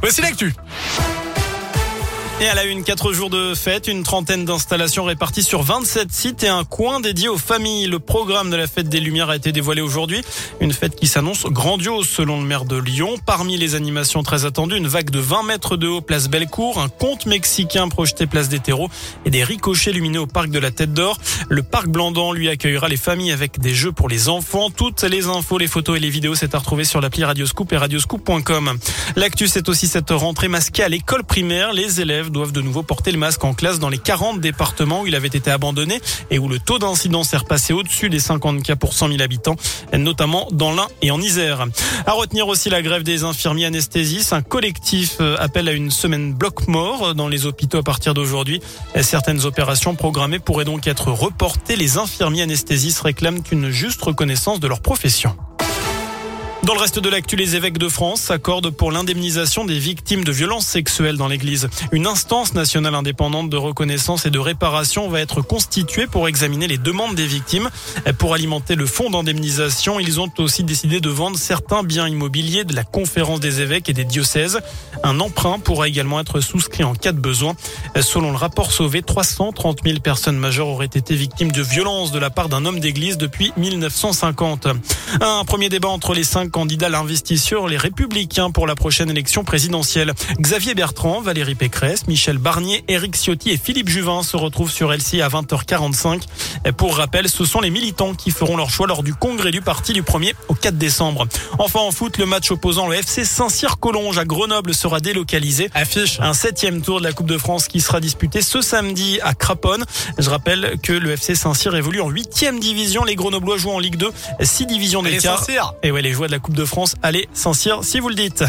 Voici l'actu. Et à la une, quatre jours de fête, une trentaine d'installations réparties sur 27 sites et un coin dédié aux familles. Le programme de la fête des Lumières a été dévoilé aujourd'hui. Une fête qui s'annonce grandiose selon le maire de Lyon. Parmi les animations très attendues, une vague de 20 mètres de haut place Bellecour, un conte mexicain projeté place des terreaux et des ricochets lumineux au parc de la Tête d'Or. Le parc Blandan lui accueillera les familles avec des jeux pour les enfants. Toutes les infos, les photos et les vidéos, c'est à retrouver sur l'appli Radioscoop et radioscoop.com. L'actu, c'est aussi cette rentrée masquée à l'école primaire. Les élèves doivent de nouveau porter le masque en classe dans les 40 départements où il avait été abandonné et où le taux d'incidence est repassé au-dessus des 50 cas pour 100 000 habitants, notamment dans l'Ain et en Isère. À retenir aussi la grève des infirmiers anesthésistes. Un collectif euh, appelle à une semaine bloc-mort dans les hôpitaux à partir d'aujourd'hui. Certaines opérations programmées pourraient donc être reportées. Les infirmiers anesthésistes réclament une juste reconnaissance de leur profession. Dans le reste de l'actu, les évêques de France s'accordent pour l'indemnisation des victimes de violences sexuelles dans l'Église. Une instance nationale indépendante de reconnaissance et de réparation va être constituée pour examiner les demandes des victimes. Pour alimenter le fonds d'indemnisation, ils ont aussi décidé de vendre certains biens immobiliers de la conférence des évêques et des diocèses. Un emprunt pourra également être souscrit en cas de besoin. Selon le rapport Sauvé, 330 000 personnes majeures auraient été victimes de violences de la part d'un homme d'église depuis 1950. Un premier débat entre les cinq candidats à l'investiture, les républicains pour la prochaine élection présidentielle. Xavier Bertrand, Valérie Pécresse, Michel Barnier, Éric Ciotti et Philippe Juvin se retrouvent sur LCI à 20h45. Pour rappel, ce sont les militants qui feront leur choix lors du congrès du parti du 1er au 4 décembre. Enfin en foot, le match opposant le FC Saint-Cyr-Collonges à Grenoble sera délocalisé. Affiche un septième tour de la Coupe de France qui sera disputé ce samedi à Craponne. Je rappelle que le FC Saint-Cyr évolue en huitième division. Les Grenoblois jouent en Ligue 2, six divisions d'écart. Et ouais, les joueurs de Coupe de France, allez Saint-Cyr si vous le dites.